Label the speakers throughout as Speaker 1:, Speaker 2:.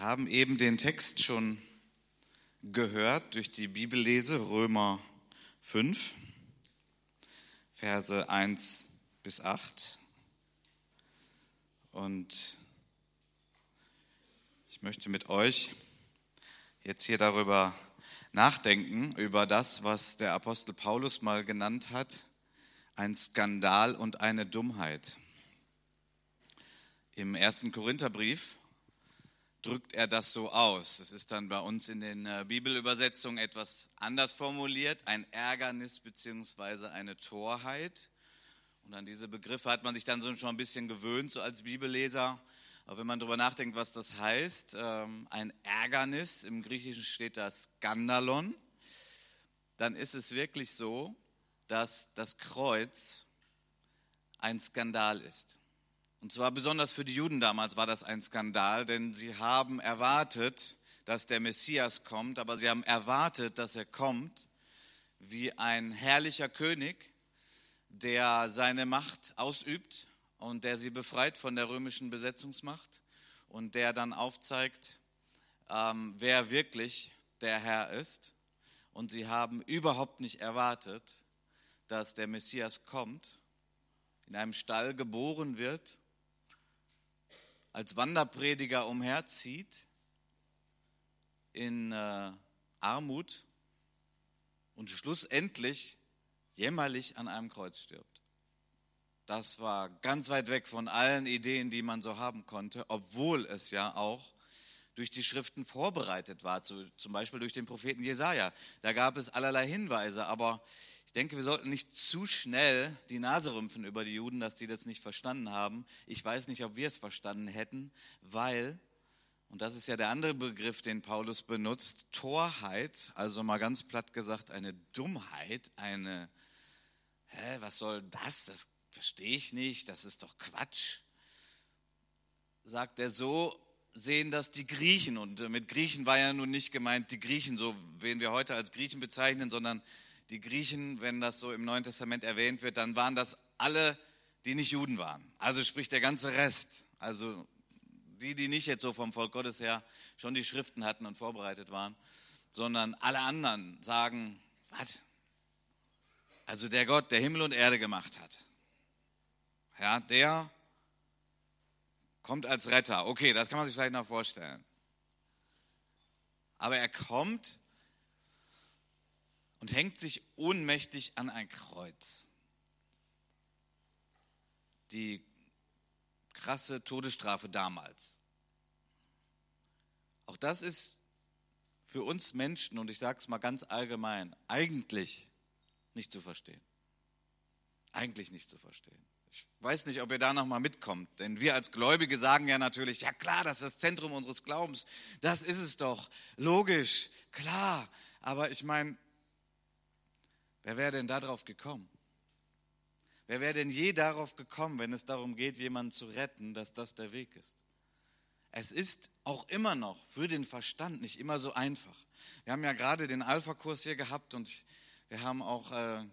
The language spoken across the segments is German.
Speaker 1: haben eben den Text schon gehört durch die Bibellese Römer 5, Verse 1 bis 8. Und ich möchte mit euch jetzt hier darüber nachdenken, über das, was der Apostel Paulus mal genannt hat, ein Skandal und eine Dummheit. Im ersten Korintherbrief drückt er das so aus. Das ist dann bei uns in den äh, Bibelübersetzungen etwas anders formuliert, ein Ärgernis beziehungsweise eine Torheit. Und an diese Begriffe hat man sich dann so schon ein bisschen gewöhnt, so als Bibelleser. Aber wenn man darüber nachdenkt, was das heißt, ähm, ein Ärgernis, im Griechischen steht das Skandalon, dann ist es wirklich so, dass das Kreuz ein Skandal ist. Und zwar besonders für die Juden damals war das ein Skandal, denn sie haben erwartet, dass der Messias kommt, aber sie haben erwartet, dass er kommt wie ein herrlicher König, der seine Macht ausübt und der sie befreit von der römischen Besetzungsmacht und der dann aufzeigt, ähm, wer wirklich der Herr ist. Und sie haben überhaupt nicht erwartet, dass der Messias kommt, in einem Stall geboren wird als Wanderprediger umherzieht in äh, Armut und schlussendlich jämmerlich an einem Kreuz stirbt. Das war ganz weit weg von allen Ideen, die man so haben konnte, obwohl es ja auch durch die Schriften vorbereitet war, zum Beispiel durch den Propheten Jesaja. Da gab es allerlei Hinweise, aber ich denke, wir sollten nicht zu schnell die Nase rümpfen über die Juden, dass die das nicht verstanden haben. Ich weiß nicht, ob wir es verstanden hätten, weil, und das ist ja der andere Begriff, den Paulus benutzt, Torheit, also mal ganz platt gesagt, eine Dummheit, eine, hä, was soll das? Das verstehe ich nicht, das ist doch Quatsch. Sagt er so, sehen das die Griechen. Und mit Griechen war ja nun nicht gemeint die Griechen, so wen wir heute als Griechen bezeichnen, sondern die Griechen, wenn das so im Neuen Testament erwähnt wird, dann waren das alle, die nicht Juden waren. Also sprich der ganze Rest. Also die, die nicht jetzt so vom Volk Gottes her schon die Schriften hatten und vorbereitet waren, sondern alle anderen sagen, was? Also der Gott, der Himmel und Erde gemacht hat. Ja, der kommt als Retter. Okay, das kann man sich vielleicht noch vorstellen. Aber er kommt und hängt sich ohnmächtig an ein Kreuz. Die krasse Todesstrafe damals. Auch das ist für uns Menschen, und ich sage es mal ganz allgemein, eigentlich nicht zu verstehen. Eigentlich nicht zu verstehen. Ich weiß nicht, ob ihr da nochmal mitkommt, denn wir als Gläubige sagen ja natürlich, ja klar, das ist das Zentrum unseres Glaubens, das ist es doch, logisch, klar, aber ich meine, Wer wäre denn darauf gekommen? Wer wäre denn je darauf gekommen, wenn es darum geht, jemanden zu retten, dass das der Weg ist? Es ist auch immer noch für den Verstand nicht immer so einfach. Wir haben ja gerade den Alpha-Kurs hier gehabt und wir haben auch äh,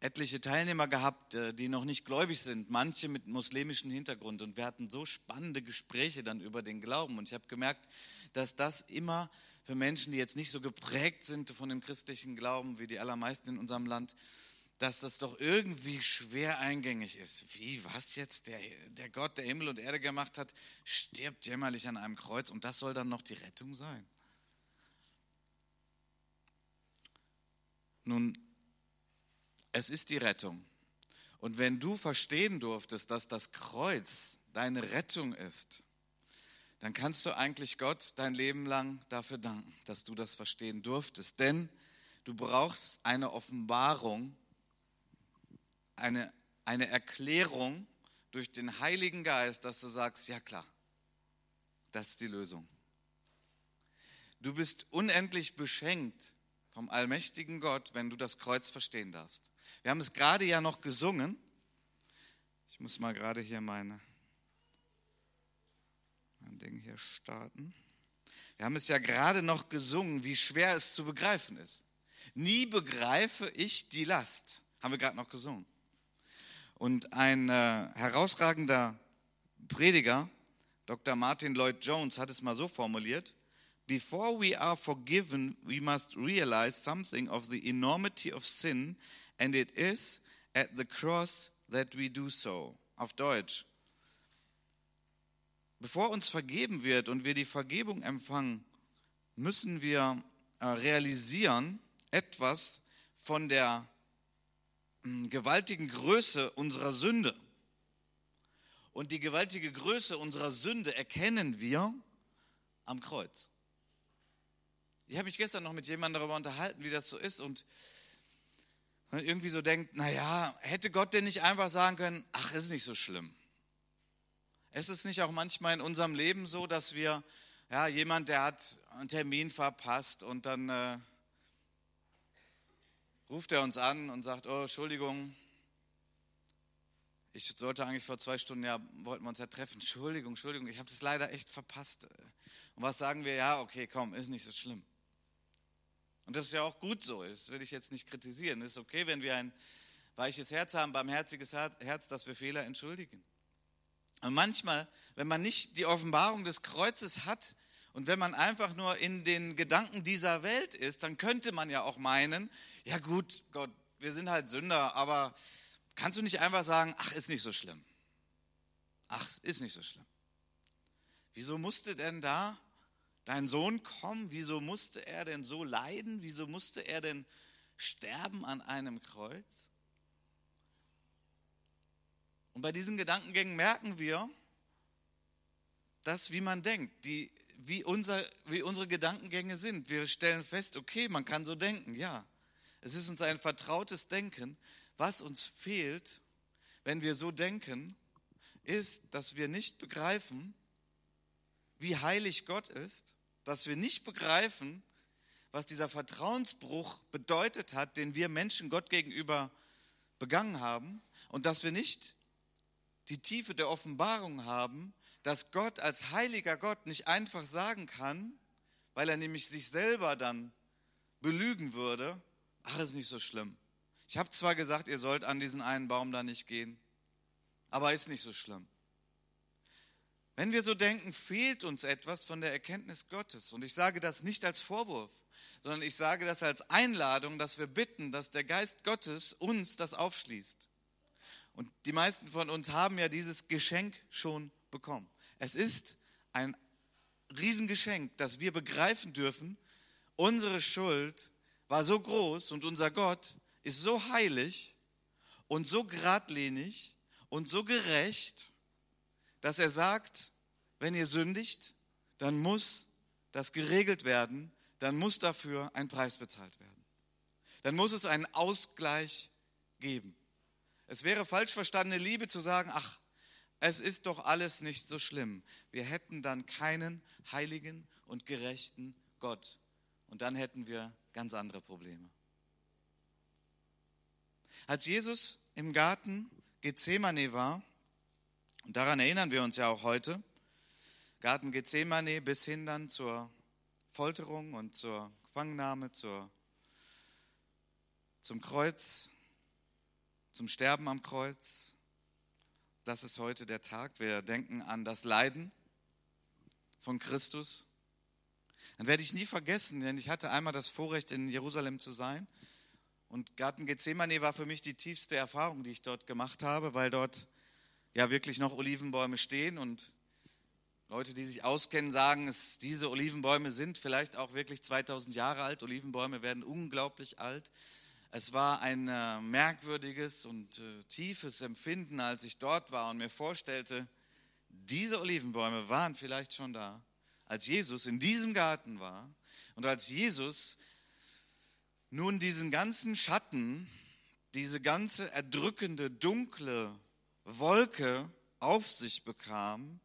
Speaker 1: etliche Teilnehmer gehabt, äh, die noch nicht gläubig sind, manche mit muslimischem Hintergrund. Und wir hatten so spannende Gespräche dann über den Glauben. Und ich habe gemerkt, dass das immer für Menschen, die jetzt nicht so geprägt sind von dem christlichen Glauben wie die allermeisten in unserem Land, dass das doch irgendwie schwer eingängig ist. Wie, was jetzt? Der, der Gott, der Himmel und Erde gemacht hat, stirbt jämmerlich an einem Kreuz und das soll dann noch die Rettung sein. Nun, es ist die Rettung. Und wenn du verstehen durftest, dass das Kreuz deine Rettung ist, dann kannst du eigentlich Gott dein Leben lang dafür danken, dass du das verstehen durftest. Denn du brauchst eine Offenbarung, eine, eine Erklärung durch den Heiligen Geist, dass du sagst, ja klar, das ist die Lösung. Du bist unendlich beschenkt vom allmächtigen Gott, wenn du das Kreuz verstehen darfst. Wir haben es gerade ja noch gesungen. Ich muss mal gerade hier meine mein Ding hier starten. Wir haben es ja gerade noch gesungen, wie schwer es zu begreifen ist. Nie begreife ich die Last, haben wir gerade noch gesungen. Und ein äh, herausragender Prediger, Dr. Martin Lloyd Jones hat es mal so formuliert, Before we are forgiven, we must realize something of the enormity of sin, and it is at the cross that we do so. Auf Deutsch. Bevor uns vergeben wird und wir die Vergebung empfangen, müssen wir äh, realisieren etwas von der hm, gewaltigen Größe unserer Sünde. Und die gewaltige Größe unserer Sünde erkennen wir am Kreuz. Ich habe mich gestern noch mit jemandem darüber unterhalten, wie das so ist und man irgendwie so denkt, naja, hätte Gott denn nicht einfach sagen können, ach, ist nicht so schlimm. Es ist nicht auch manchmal in unserem Leben so, dass wir, ja, jemand, der hat einen Termin verpasst und dann äh, ruft er uns an und sagt, oh, Entschuldigung, ich sollte eigentlich vor zwei Stunden, ja, wollten wir uns ja treffen. Entschuldigung, Entschuldigung, ich habe das leider echt verpasst. Und was sagen wir? Ja, okay, komm, ist nicht so schlimm. Und das ist ja auch gut so, das will ich jetzt nicht kritisieren. Es ist okay, wenn wir ein weiches Herz haben, barmherziges Herz, dass wir Fehler entschuldigen. Und manchmal, wenn man nicht die Offenbarung des Kreuzes hat und wenn man einfach nur in den Gedanken dieser Welt ist, dann könnte man ja auch meinen, ja gut, Gott, wir sind halt Sünder, aber Kannst du nicht einfach sagen, ach, ist nicht so schlimm. Ach, ist nicht so schlimm. Wieso musste denn da dein Sohn kommen? Wieso musste er denn so leiden? Wieso musste er denn sterben an einem Kreuz? Und bei diesen Gedankengängen merken wir, dass, wie man denkt, die, wie, unser, wie unsere Gedankengänge sind. Wir stellen fest, okay, man kann so denken, ja. Es ist uns ein vertrautes Denken, was uns fehlt, wenn wir so denken, ist, dass wir nicht begreifen, wie heilig Gott ist, dass wir nicht begreifen, was dieser Vertrauensbruch bedeutet hat, den wir Menschen Gott gegenüber begangen haben und dass wir nicht die Tiefe der Offenbarung haben, dass Gott als heiliger Gott nicht einfach sagen kann, weil er nämlich sich selber dann belügen würde, ach, ist nicht so schlimm. Ich habe zwar gesagt, ihr sollt an diesen einen Baum da nicht gehen, aber ist nicht so schlimm. Wenn wir so denken, fehlt uns etwas von der Erkenntnis Gottes. Und ich sage das nicht als Vorwurf, sondern ich sage das als Einladung, dass wir bitten, dass der Geist Gottes uns das aufschließt. Und die meisten von uns haben ja dieses Geschenk schon bekommen. Es ist ein Riesengeschenk, dass wir begreifen dürfen, unsere Schuld war so groß und unser Gott ist so heilig und so geradlinig und so gerecht, dass er sagt, wenn ihr sündigt, dann muss das geregelt werden, dann muss dafür ein Preis bezahlt werden. Dann muss es einen Ausgleich geben. Es wäre falsch verstandene Liebe zu sagen, ach, es ist doch alles nicht so schlimm. Wir hätten dann keinen heiligen und gerechten Gott. Und dann hätten wir ganz andere Probleme. Als Jesus im Garten Gethsemane war, und daran erinnern wir uns ja auch heute, Garten Gethsemane bis hin dann zur Folterung und zur Gefangennahme, zur, zum Kreuz, zum Sterben am Kreuz. Das ist heute der Tag. Wir denken an das Leiden von Christus. Dann werde ich nie vergessen, denn ich hatte einmal das Vorrecht, in Jerusalem zu sein. Und Garten Gethsemane war für mich die tiefste Erfahrung, die ich dort gemacht habe, weil dort ja wirklich noch Olivenbäume stehen und Leute, die sich auskennen, sagen, es, diese Olivenbäume sind vielleicht auch wirklich 2000 Jahre alt. Olivenbäume werden unglaublich alt. Es war ein äh, merkwürdiges und äh, tiefes Empfinden, als ich dort war und mir vorstellte, diese Olivenbäume waren vielleicht schon da, als Jesus in diesem Garten war und als Jesus nun diesen ganzen Schatten, diese ganze erdrückende, dunkle Wolke auf sich bekam,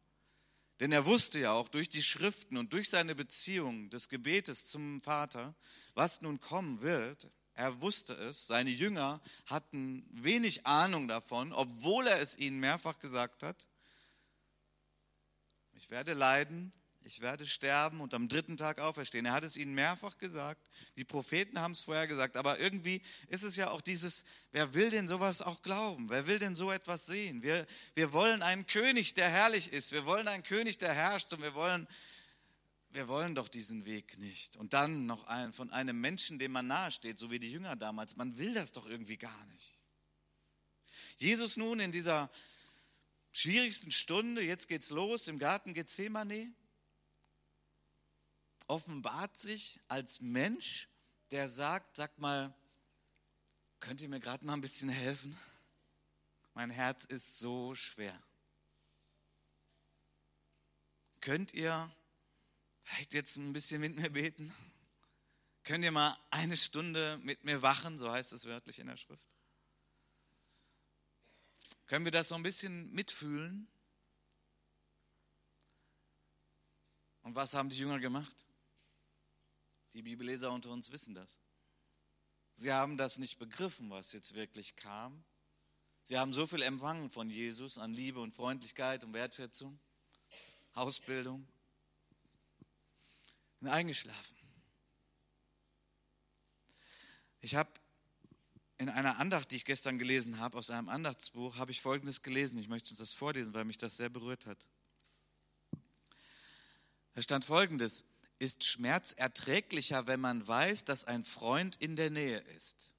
Speaker 1: denn er wusste ja auch durch die Schriften und durch seine Beziehung des Gebetes zum Vater, was nun kommen wird. Er wusste es, seine Jünger hatten wenig Ahnung davon, obwohl er es ihnen mehrfach gesagt hat. Ich werde leiden, ich werde sterben und am dritten Tag auferstehen. Er hat es ihnen mehrfach gesagt. Die Propheten haben es vorher gesagt. Aber irgendwie ist es ja auch dieses, wer will denn sowas auch glauben? Wer will denn so etwas sehen? Wir, wir wollen einen König, der herrlich ist. Wir wollen einen König, der herrscht. Und wir wollen, wir wollen doch diesen Weg nicht. Und dann noch ein, von einem Menschen, dem man nahesteht, so wie die Jünger damals. Man will das doch irgendwie gar nicht. Jesus nun in dieser schwierigsten Stunde, jetzt geht's los im Garten Gethsemane, offenbart sich als Mensch, der sagt, sag mal, könnt ihr mir gerade mal ein bisschen helfen? Mein Herz ist so schwer. Könnt ihr vielleicht jetzt ein bisschen mit mir beten? Könnt ihr mal eine Stunde mit mir wachen? So heißt es wörtlich in der Schrift. Können wir das so ein bisschen mitfühlen? Und was haben die Jünger gemacht? Die Bibelleser unter uns wissen das. Sie haben das nicht begriffen, was jetzt wirklich kam. Sie haben so viel empfangen von Jesus an Liebe und Freundlichkeit und Wertschätzung, Ausbildung, und eingeschlafen. Ich habe in einer Andacht, die ich gestern gelesen habe, aus einem Andachtsbuch, habe ich Folgendes gelesen. Ich möchte uns das vorlesen, weil mich das sehr berührt hat. Da stand Folgendes. Ist Schmerz erträglicher, wenn man weiß, dass ein Freund in der Nähe ist?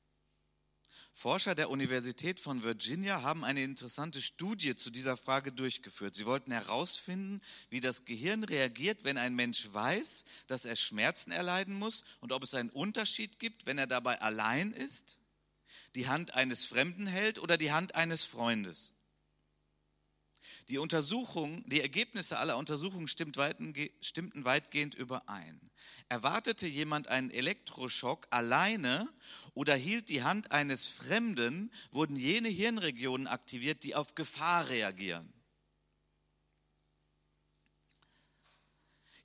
Speaker 1: Forscher der Universität von Virginia haben eine interessante Studie zu dieser Frage durchgeführt. Sie wollten herausfinden, wie das Gehirn reagiert, wenn ein Mensch weiß, dass er Schmerzen erleiden muss und ob es einen Unterschied gibt, wenn er dabei allein ist die Hand eines Fremden hält oder die Hand eines Freundes. Die Untersuchung, die Ergebnisse aller Untersuchungen stimmten weitgehend überein. Erwartete jemand einen Elektroschock alleine oder hielt die Hand eines Fremden, wurden jene Hirnregionen aktiviert, die auf Gefahr reagieren.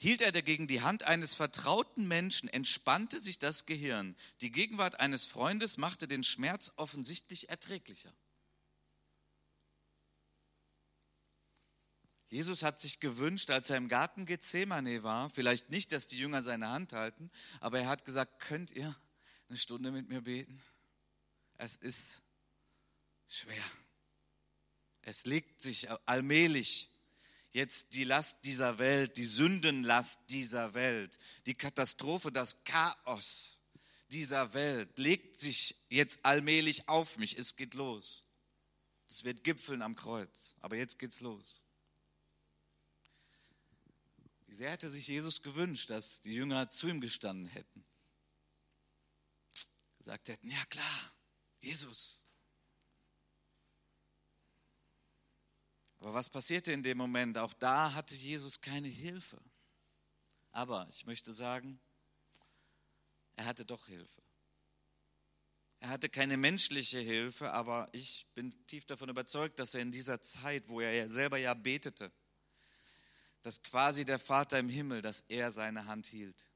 Speaker 1: Hielt er dagegen die Hand eines vertrauten Menschen, entspannte sich das Gehirn. Die Gegenwart eines Freundes machte den Schmerz offensichtlich erträglicher. Jesus hat sich gewünscht, als er im Garten Gethsemane war, vielleicht nicht, dass die Jünger seine Hand halten, aber er hat gesagt, könnt ihr eine Stunde mit mir beten? Es ist schwer. Es legt sich allmählich jetzt die Last dieser Welt, die Sündenlast dieser Welt, die Katastrophe, das Chaos dieser Welt legt sich jetzt allmählich auf mich. Es geht los. Es wird gipfeln am Kreuz, aber jetzt geht's los. Sehr hätte sich Jesus gewünscht, dass die Jünger zu ihm gestanden hätten? Gesagt hätten, ja klar, Jesus, Aber was passierte in dem Moment? Auch da hatte Jesus keine Hilfe. Aber ich möchte sagen, er hatte doch Hilfe. Er hatte keine menschliche Hilfe, aber ich bin tief davon überzeugt, dass er in dieser Zeit, wo er selber ja betete, dass quasi der Vater im Himmel, dass er seine Hand hielt.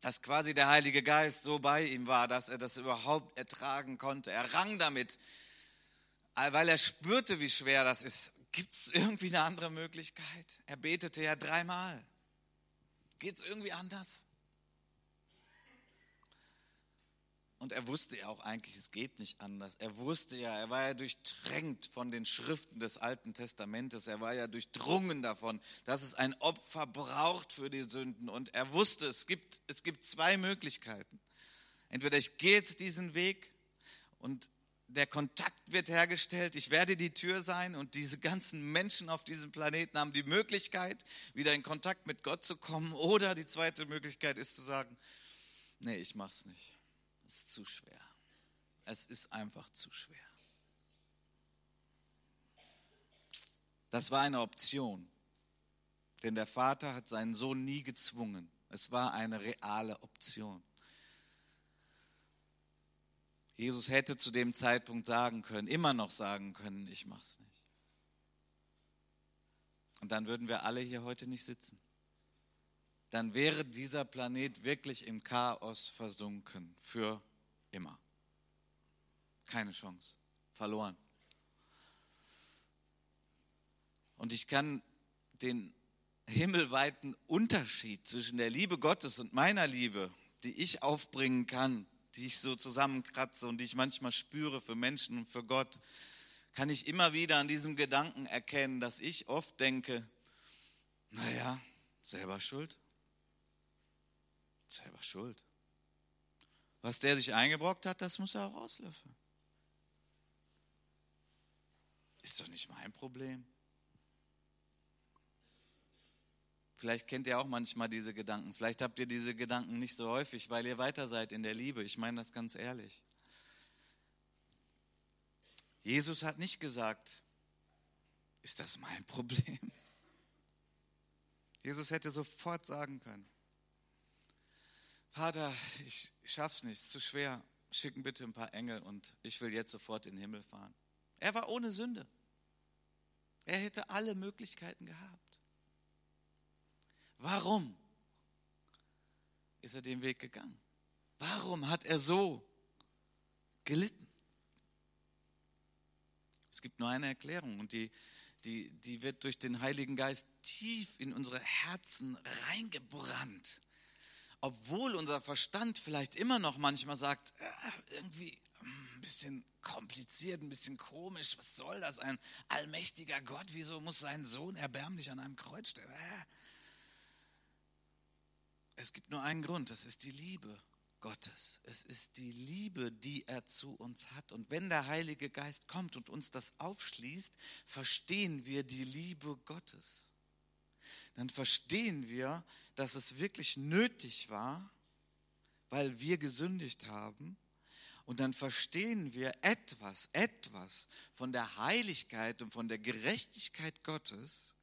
Speaker 1: Dass quasi der Heilige Geist so bei ihm war, dass er das überhaupt ertragen konnte. Er rang damit, weil er spürte, wie schwer das ist. Gibt es irgendwie eine andere Möglichkeit? Er betete ja dreimal. Geht es irgendwie anders? Und er wusste ja auch eigentlich, es geht nicht anders. Er wusste ja, er war ja durchtränkt von den Schriften des Alten Testamentes. Er war ja durchdrungen davon, dass es ein Opfer braucht für die Sünden. Und er wusste, es gibt, es gibt zwei Möglichkeiten. Entweder ich gehe jetzt diesen Weg und der Kontakt wird hergestellt, ich werde die Tür sein und diese ganzen Menschen auf diesem Planeten haben die Möglichkeit, wieder in Kontakt mit Gott zu kommen. Oder die zweite Möglichkeit ist zu sagen, nee, ich mach's nicht. Es ist zu schwer. Es ist einfach zu schwer. Das war eine Option, denn der Vater hat seinen Sohn nie gezwungen. Es war eine reale Option. Jesus hätte zu dem Zeitpunkt sagen können, immer noch sagen können, ich mach's nicht. Und dann würden wir alle hier heute nicht sitzen. Dann wäre dieser Planet wirklich im Chaos versunken für immer. Keine Chance. Verloren. Und ich kann den himmelweiten Unterschied zwischen der Liebe Gottes und meiner Liebe, die ich aufbringen kann, die ich so zusammenkratze und die ich manchmal spüre für Menschen und für Gott, kann ich immer wieder an diesem Gedanken erkennen, dass ich oft denke, naja, selber schuld. Selber schuld. Was der sich eingebrockt hat, das muss er auch auslöffeln. Ist doch nicht mein Problem. Vielleicht kennt ihr auch manchmal diese Gedanken. Vielleicht habt ihr diese Gedanken nicht so häufig, weil ihr weiter seid in der Liebe. Ich meine das ganz ehrlich. Jesus hat nicht gesagt, ist das mein Problem? Jesus hätte sofort sagen können, Vater, ich schaff's nicht, ist zu schwer, schicken bitte ein paar Engel und ich will jetzt sofort in den Himmel fahren. Er war ohne Sünde. Er hätte alle Möglichkeiten gehabt. Warum ist er den Weg gegangen? Warum hat er so gelitten? Es gibt nur eine Erklärung und die, die, die wird durch den Heiligen Geist tief in unsere Herzen reingebrannt. Obwohl unser Verstand vielleicht immer noch manchmal sagt, irgendwie ein bisschen kompliziert, ein bisschen komisch, was soll das? Ein allmächtiger Gott, wieso muss sein Sohn erbärmlich an einem Kreuz stehen? Äh, es gibt nur einen Grund, das ist die Liebe Gottes. Es ist die Liebe, die er zu uns hat. Und wenn der Heilige Geist kommt und uns das aufschließt, verstehen wir die Liebe Gottes. Dann verstehen wir, dass es wirklich nötig war, weil wir gesündigt haben. Und dann verstehen wir etwas, etwas von der Heiligkeit und von der Gerechtigkeit Gottes,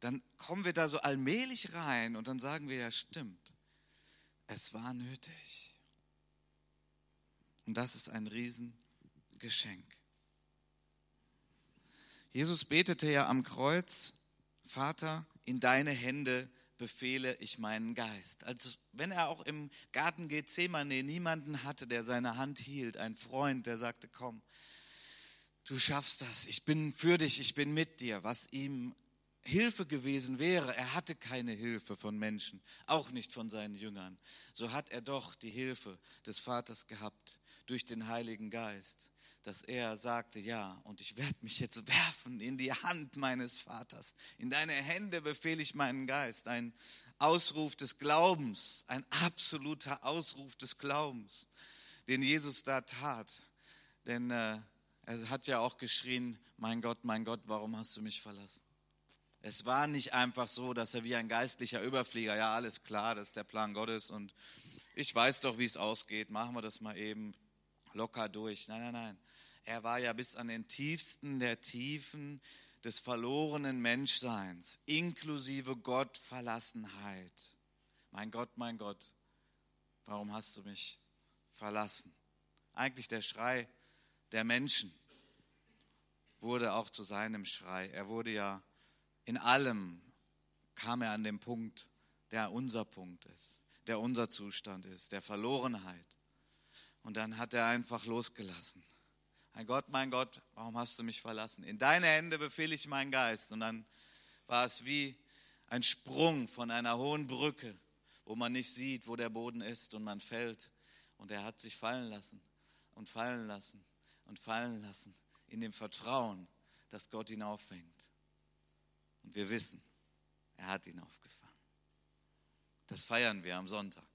Speaker 1: dann kommen wir da so allmählich rein und dann sagen wir, ja stimmt, es war nötig. Und das ist ein Riesengeschenk. Jesus betete ja am Kreuz, Vater, in deine Hände befehle ich meinen Geist. Also wenn er auch im Garten Gethsemane niemanden hatte, der seine Hand hielt, ein Freund, der sagte, komm, du schaffst das, ich bin für dich, ich bin mit dir, was ihm Hilfe gewesen wäre, er hatte keine Hilfe von Menschen, auch nicht von seinen Jüngern, so hat er doch die Hilfe des Vaters gehabt durch den Heiligen Geist, dass er sagte, ja, und ich werde mich jetzt werfen in die Hand meines Vaters. In deine Hände befehle ich meinen Geist. Ein Ausruf des Glaubens, ein absoluter Ausruf des Glaubens, den Jesus da tat. Denn äh, er hat ja auch geschrien, mein Gott, mein Gott, warum hast du mich verlassen? Es war nicht einfach so, dass er wie ein geistlicher Überflieger, ja, alles klar, das ist der Plan Gottes und ich weiß doch, wie es ausgeht, machen wir das mal eben locker durch. Nein, nein, nein. Er war ja bis an den tiefsten der Tiefen des verlorenen Menschseins, inklusive Gottverlassenheit. Mein Gott, mein Gott, warum hast du mich verlassen? Eigentlich der Schrei der Menschen wurde auch zu seinem Schrei. Er wurde ja in allem kam er an den Punkt, der unser Punkt ist, der unser Zustand ist, der Verlorenheit. Und dann hat er einfach losgelassen. Mein Gott, mein Gott, warum hast du mich verlassen? In deine Hände befehle ich meinen Geist. Und dann war es wie ein Sprung von einer hohen Brücke, wo man nicht sieht, wo der Boden ist und man fällt. Und er hat sich fallen lassen und fallen lassen und fallen lassen in dem Vertrauen, dass Gott ihn auffängt. Und wir wissen, er hat ihn aufgefangen. Das feiern wir am Sonntag.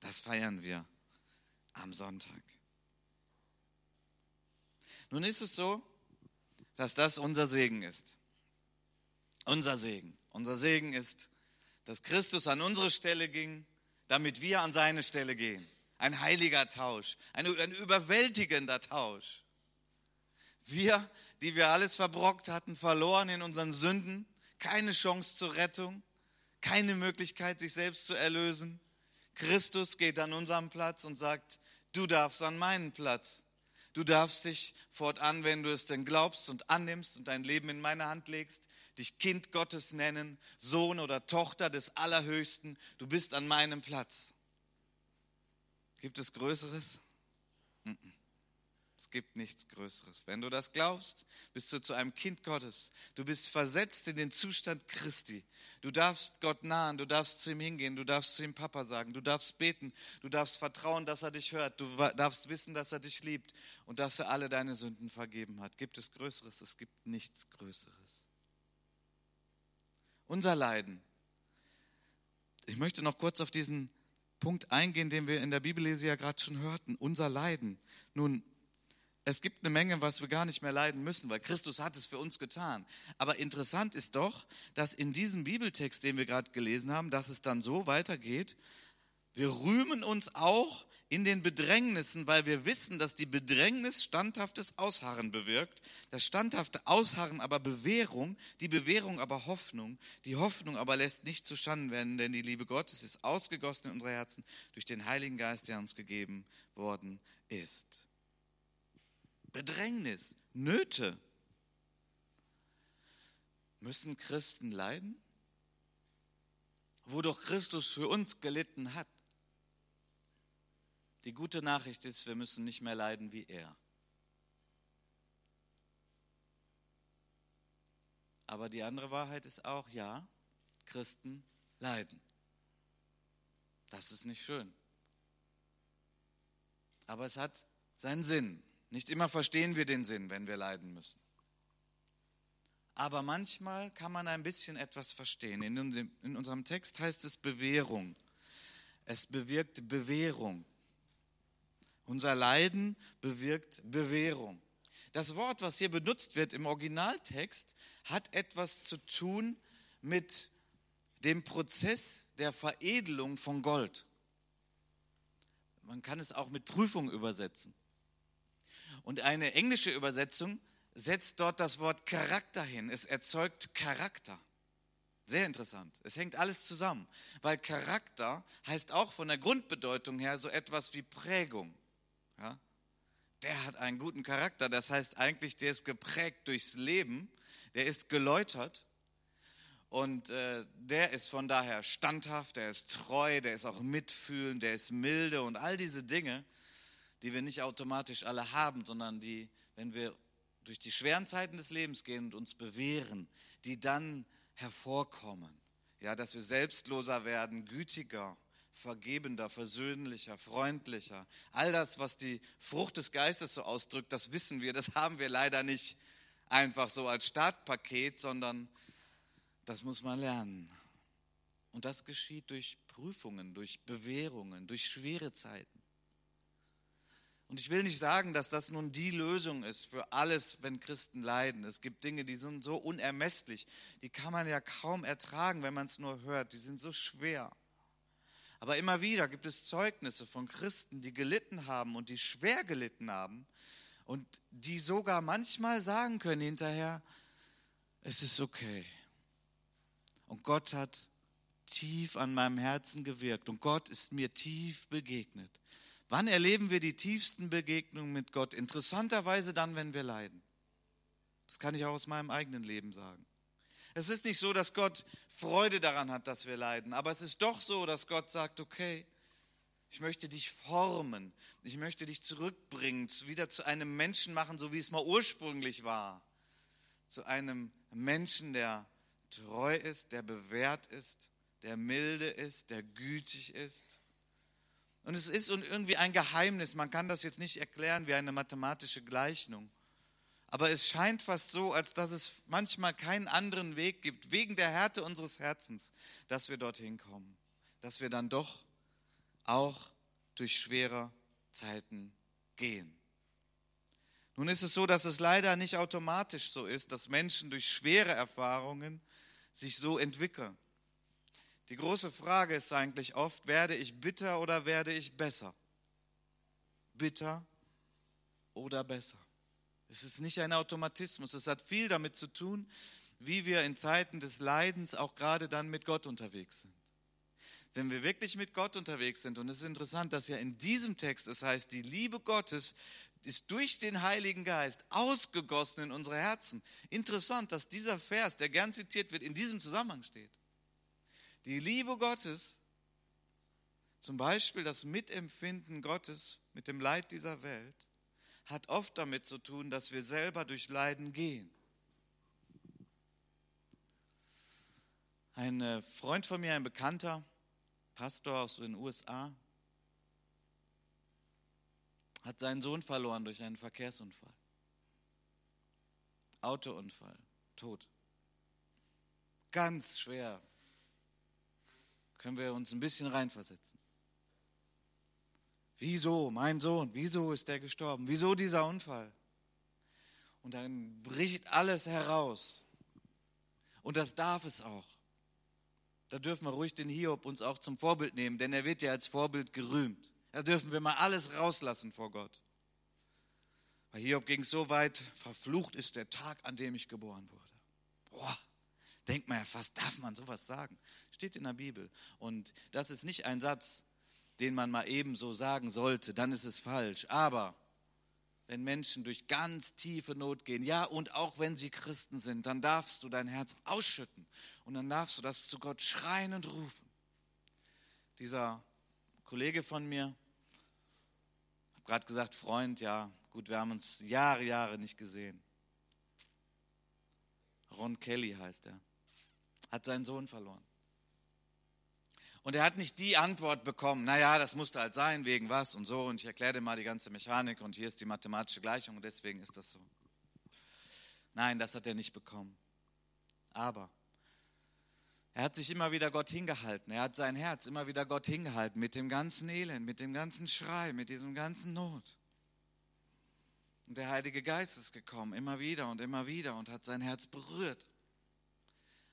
Speaker 1: Das feiern wir am Sonntag. Nun ist es so, dass das unser Segen ist. Unser Segen. Unser Segen ist, dass Christus an unsere Stelle ging, damit wir an seine Stelle gehen. Ein heiliger Tausch, ein, ein überwältigender Tausch. Wir die wir alles verbrockt hatten, verloren in unseren Sünden, keine Chance zur Rettung, keine Möglichkeit, sich selbst zu erlösen. Christus geht an unserem Platz und sagt, du darfst an meinen Platz. Du darfst dich fortan, wenn du es denn glaubst und annimmst und dein Leben in meine Hand legst, dich Kind Gottes nennen, Sohn oder Tochter des Allerhöchsten. Du bist an meinem Platz. Gibt es Größeres? Es Gibt nichts Größeres. Wenn du das glaubst, bist du zu einem Kind Gottes. Du bist versetzt in den Zustand Christi. Du darfst Gott nahen, du darfst zu ihm hingehen, du darfst zu ihm Papa sagen, du darfst beten, du darfst vertrauen, dass er dich hört, du darfst wissen, dass er dich liebt und dass er alle deine Sünden vergeben hat. Gibt es Größeres? Es gibt nichts Größeres. Unser Leiden. Ich möchte noch kurz auf diesen Punkt eingehen, den wir in der Bibellese ja gerade schon hörten, unser Leiden. Nun, es gibt eine Menge, was wir gar nicht mehr leiden müssen, weil Christus hat es für uns getan. Aber interessant ist doch, dass in diesem Bibeltext, den wir gerade gelesen haben, dass es dann so weitergeht, wir rühmen uns auch in den Bedrängnissen, weil wir wissen, dass die Bedrängnis standhaftes Ausharren bewirkt, das standhafte Ausharren aber Bewährung, die Bewährung aber Hoffnung, die Hoffnung aber lässt nicht zustande werden, denn die Liebe Gottes ist ausgegossen in unsere Herzen durch den Heiligen Geist, der uns gegeben worden ist. Bedrängnis, Nöte. Müssen Christen leiden? Wo doch Christus für uns gelitten hat. Die gute Nachricht ist, wir müssen nicht mehr leiden wie er. Aber die andere Wahrheit ist auch, ja, Christen leiden. Das ist nicht schön. Aber es hat seinen Sinn. Nicht immer verstehen wir den Sinn, wenn wir leiden müssen. Aber manchmal kann man ein bisschen etwas verstehen. In unserem Text heißt es Bewährung. Es bewirkt Bewährung. Unser Leiden bewirkt Bewährung. Das Wort, was hier benutzt wird im Originaltext, hat etwas zu tun mit dem Prozess der Veredelung von Gold. Man kann es auch mit Prüfung übersetzen. Und eine englische Übersetzung setzt dort das Wort Charakter hin. Es erzeugt Charakter. Sehr interessant. Es hängt alles zusammen, weil Charakter heißt auch von der Grundbedeutung her so etwas wie Prägung. Ja? Der hat einen guten Charakter, das heißt eigentlich, der ist geprägt durchs Leben, der ist geläutert und äh, der ist von daher standhaft, der ist treu, der ist auch mitfühlend, der ist milde und all diese Dinge, die wir nicht automatisch alle haben, sondern die, wenn wir durch die schweren Zeiten des Lebens gehen und uns bewähren, die dann hervorkommen. Ja, dass wir selbstloser werden, gütiger, vergebender, versöhnlicher, freundlicher. All das, was die Frucht des Geistes so ausdrückt, das wissen wir, das haben wir leider nicht einfach so als Startpaket, sondern das muss man lernen. Und das geschieht durch Prüfungen, durch Bewährungen, durch schwere Zeiten. Und ich will nicht sagen, dass das nun die Lösung ist für alles, wenn Christen leiden. Es gibt Dinge, die sind so unermesslich, die kann man ja kaum ertragen, wenn man es nur hört. Die sind so schwer. Aber immer wieder gibt es Zeugnisse von Christen, die gelitten haben und die schwer gelitten haben und die sogar manchmal sagen können hinterher, es ist okay. Und Gott hat tief an meinem Herzen gewirkt und Gott ist mir tief begegnet. Wann erleben wir die tiefsten Begegnungen mit Gott? Interessanterweise dann, wenn wir leiden. Das kann ich auch aus meinem eigenen Leben sagen. Es ist nicht so, dass Gott Freude daran hat, dass wir leiden, aber es ist doch so, dass Gott sagt, okay, ich möchte dich formen, ich möchte dich zurückbringen, wieder zu einem Menschen machen, so wie es mal ursprünglich war. Zu einem Menschen, der treu ist, der bewährt ist, der milde ist, der gütig ist. Und es ist irgendwie ein Geheimnis, man kann das jetzt nicht erklären wie eine mathematische Gleichung. Aber es scheint fast so, als dass es manchmal keinen anderen Weg gibt, wegen der Härte unseres Herzens, dass wir dorthin kommen. Dass wir dann doch auch durch schwere Zeiten gehen. Nun ist es so, dass es leider nicht automatisch so ist, dass Menschen durch schwere Erfahrungen sich so entwickeln. Die große Frage ist eigentlich oft, werde ich bitter oder werde ich besser? Bitter oder besser? Es ist nicht ein Automatismus. Es hat viel damit zu tun, wie wir in Zeiten des Leidens auch gerade dann mit Gott unterwegs sind. Wenn wir wirklich mit Gott unterwegs sind, und es ist interessant, dass ja in diesem Text es heißt, die Liebe Gottes ist durch den Heiligen Geist ausgegossen in unsere Herzen. Interessant, dass dieser Vers, der gern zitiert wird, in diesem Zusammenhang steht. Die Liebe Gottes, zum Beispiel das Mitempfinden Gottes mit dem Leid dieser Welt, hat oft damit zu tun, dass wir selber durch Leiden gehen. Ein äh, Freund von mir, ein Bekannter, Pastor aus den USA, hat seinen Sohn verloren durch einen Verkehrsunfall. Autounfall, tot. Ganz schwer. Können wir uns ein bisschen reinversetzen. Wieso, mein Sohn, wieso ist der gestorben? Wieso dieser Unfall? Und dann bricht alles heraus. Und das darf es auch. Da dürfen wir ruhig den Hiob uns auch zum Vorbild nehmen, denn er wird ja als Vorbild gerühmt. Da dürfen wir mal alles rauslassen vor Gott. Bei Hiob ging es so weit, verflucht ist der Tag, an dem ich geboren wurde. Boah, denkt man ja fast, darf man sowas sagen? Steht in der Bibel. Und das ist nicht ein Satz, den man mal eben so sagen sollte, dann ist es falsch. Aber wenn Menschen durch ganz tiefe Not gehen, ja, und auch wenn sie Christen sind, dann darfst du dein Herz ausschütten und dann darfst du das zu Gott schreien und rufen. Dieser Kollege von mir, habe gerade gesagt, Freund, ja, gut, wir haben uns Jahre, Jahre nicht gesehen. Ron Kelly heißt er, hat seinen Sohn verloren. Und er hat nicht die Antwort bekommen, naja, das musste halt sein, wegen was und so. Und ich erkläre dir mal die ganze Mechanik und hier ist die mathematische Gleichung und deswegen ist das so. Nein, das hat er nicht bekommen. Aber er hat sich immer wieder Gott hingehalten. Er hat sein Herz immer wieder Gott hingehalten mit dem ganzen Elend, mit dem ganzen Schrei, mit diesem ganzen Not. Und der Heilige Geist ist gekommen, immer wieder und immer wieder und hat sein Herz berührt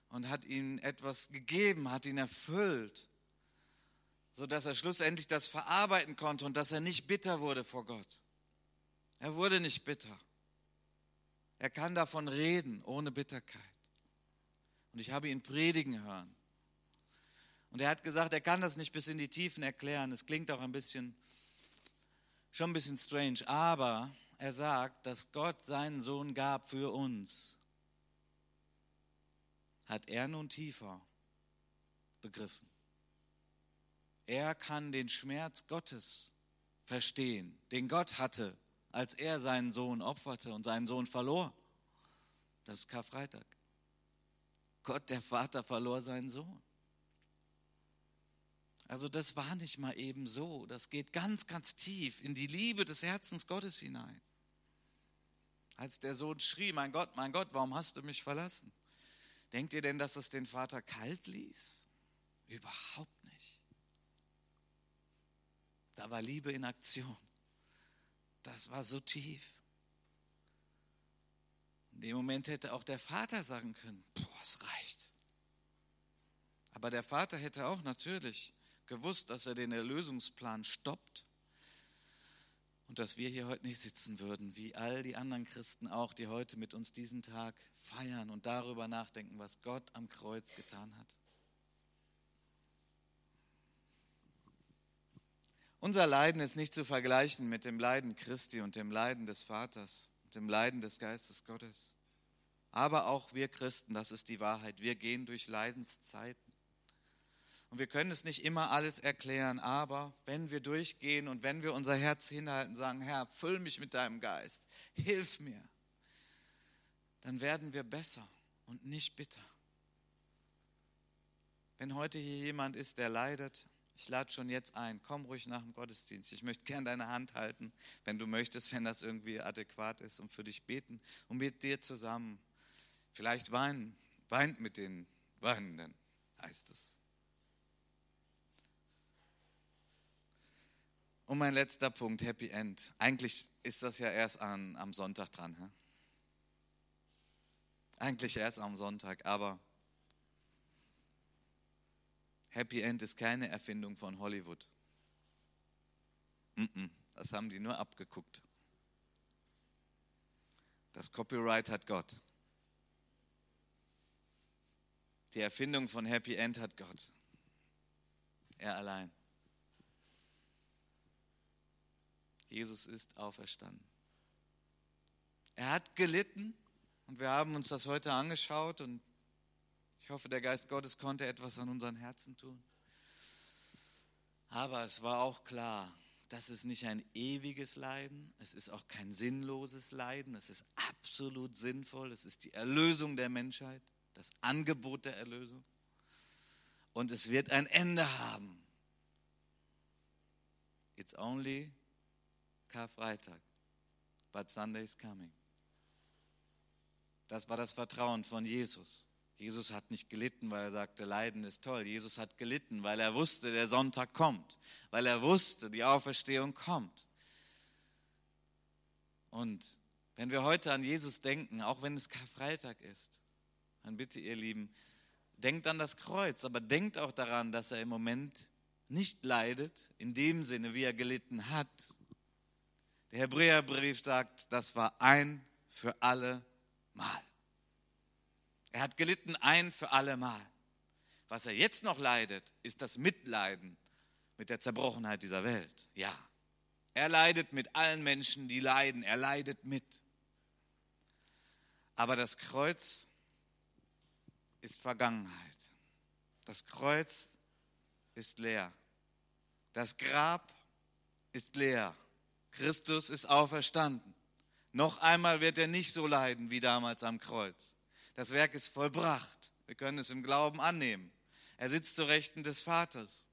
Speaker 1: und hat ihm etwas gegeben, hat ihn erfüllt, sodass er schlussendlich das verarbeiten konnte und dass er nicht bitter wurde vor Gott. Er wurde nicht bitter. Er kann davon reden ohne Bitterkeit. Und ich habe ihn predigen hören. Und er hat gesagt, er kann das nicht bis in die Tiefen erklären. Es klingt auch ein bisschen, schon ein bisschen strange. Aber er sagt, dass Gott seinen Sohn gab für uns. Hat er nun tiefer begriffen. Er kann den Schmerz Gottes verstehen, den Gott hatte, als er seinen Sohn opferte und seinen Sohn verlor. Das ist Karfreitag. Gott, der Vater, verlor seinen Sohn. Also das war nicht mal eben so. Das geht ganz, ganz tief in die Liebe des Herzens Gottes hinein. Als der Sohn schrie, mein Gott, mein Gott, warum hast du mich verlassen? Denkt ihr denn, dass es den Vater kalt ließ? Überhaupt. Da war Liebe in Aktion. Das war so tief. In dem Moment hätte auch der Vater sagen können, boah, es reicht. Aber der Vater hätte auch natürlich gewusst, dass er den Erlösungsplan stoppt und dass wir hier heute nicht sitzen würden, wie all die anderen Christen auch, die heute mit uns diesen Tag feiern und darüber nachdenken, was Gott am Kreuz getan hat. Unser Leiden ist nicht zu vergleichen mit dem Leiden Christi und dem Leiden des Vaters dem Leiden des Geistes Gottes. Aber auch wir Christen, das ist die Wahrheit, wir gehen durch Leidenszeiten. Und wir können es nicht immer alles erklären, aber wenn wir durchgehen und wenn wir unser Herz hinhalten, sagen, Herr, füll mich mit deinem Geist, hilf mir, dann werden wir besser und nicht bitter. Wenn heute hier jemand ist, der leidet, ich lade schon jetzt ein, komm ruhig nach dem Gottesdienst. Ich möchte gern deine Hand halten, wenn du möchtest, wenn das irgendwie adäquat ist und für dich beten und mit dir zusammen. Vielleicht weinen, weint mit den Weinenden, heißt es. Und mein letzter Punkt, Happy End. Eigentlich ist das ja erst an, am Sonntag dran. Hä? Eigentlich erst am Sonntag, aber Happy End ist keine Erfindung von Hollywood. Das haben die nur abgeguckt. Das Copyright hat Gott. Die Erfindung von Happy End hat Gott. Er allein. Jesus ist auferstanden. Er hat gelitten und wir haben uns das heute angeschaut und ich hoffe, der Geist Gottes konnte etwas an unseren Herzen tun. Aber es war auch klar, das ist nicht ein ewiges Leiden, es ist auch kein sinnloses Leiden, es ist absolut sinnvoll, es ist die Erlösung der Menschheit, das Angebot der Erlösung. Und es wird ein Ende haben. It's only Karfreitag, but Sunday is coming. Das war das Vertrauen von Jesus. Jesus hat nicht gelitten, weil er sagte, Leiden ist toll. Jesus hat gelitten, weil er wusste, der Sonntag kommt, weil er wusste, die Auferstehung kommt. Und wenn wir heute an Jesus denken, auch wenn es Karfreitag ist, dann bitte ihr Lieben, denkt an das Kreuz, aber denkt auch daran, dass er im Moment nicht leidet, in dem Sinne, wie er gelitten hat. Der Hebräerbrief sagt, das war ein für alle Mal. Er hat gelitten ein für alle Mal. Was er jetzt noch leidet, ist das Mitleiden mit der Zerbrochenheit dieser Welt. Ja, er leidet mit allen Menschen, die leiden. Er leidet mit. Aber das Kreuz ist Vergangenheit. Das Kreuz ist leer. Das Grab ist leer. Christus ist auferstanden. Noch einmal wird er nicht so leiden wie damals am Kreuz. Das Werk ist vollbracht. Wir können es im Glauben annehmen. Er sitzt zu Rechten des Vaters.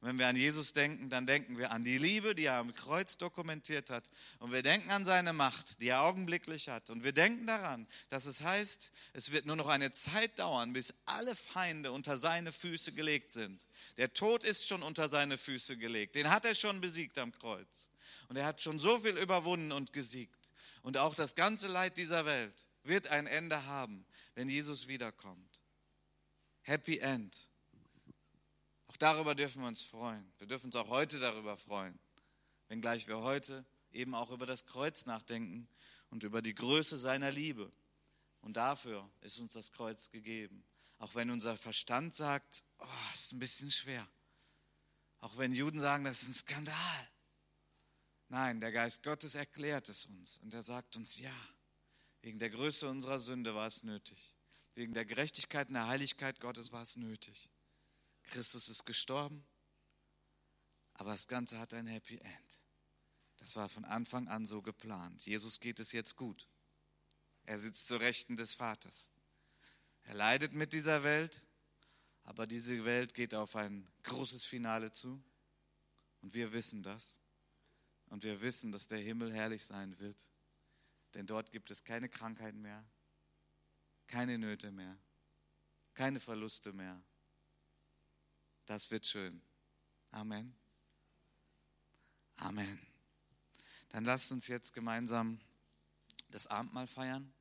Speaker 1: Und wenn wir an Jesus denken, dann denken wir an die Liebe, die er am Kreuz dokumentiert hat. Und wir denken an seine Macht, die er augenblicklich hat. Und wir denken daran, dass es heißt, es wird nur noch eine Zeit dauern, bis alle Feinde unter seine Füße gelegt sind. Der Tod ist schon unter seine Füße gelegt. Den hat er schon besiegt am Kreuz. Und er hat schon so viel überwunden und gesiegt. Und auch das ganze Leid dieser Welt wird ein Ende haben, wenn Jesus wiederkommt. Happy End. Auch darüber dürfen wir uns freuen. Wir dürfen uns auch heute darüber freuen, wenngleich wir heute eben auch über das Kreuz nachdenken und über die Größe seiner Liebe. Und dafür ist uns das Kreuz gegeben. Auch wenn unser Verstand sagt, oh, ist ein bisschen schwer. Auch wenn Juden sagen, das ist ein Skandal. Nein, der Geist Gottes erklärt es uns und er sagt uns, ja, wegen der Größe unserer Sünde war es nötig. Wegen der Gerechtigkeit und der Heiligkeit Gottes war es nötig. Christus ist gestorben, aber das Ganze hat ein Happy End. Das war von Anfang an so geplant. Jesus geht es jetzt gut. Er sitzt zu Rechten des Vaters. Er leidet mit dieser Welt, aber diese Welt geht auf ein großes Finale zu. Und wir wissen das. Und wir wissen, dass der Himmel herrlich sein wird. Denn dort gibt es keine Krankheiten mehr, keine Nöte mehr, keine Verluste mehr. Das wird schön. Amen. Amen. Dann lasst uns jetzt gemeinsam das Abendmahl feiern.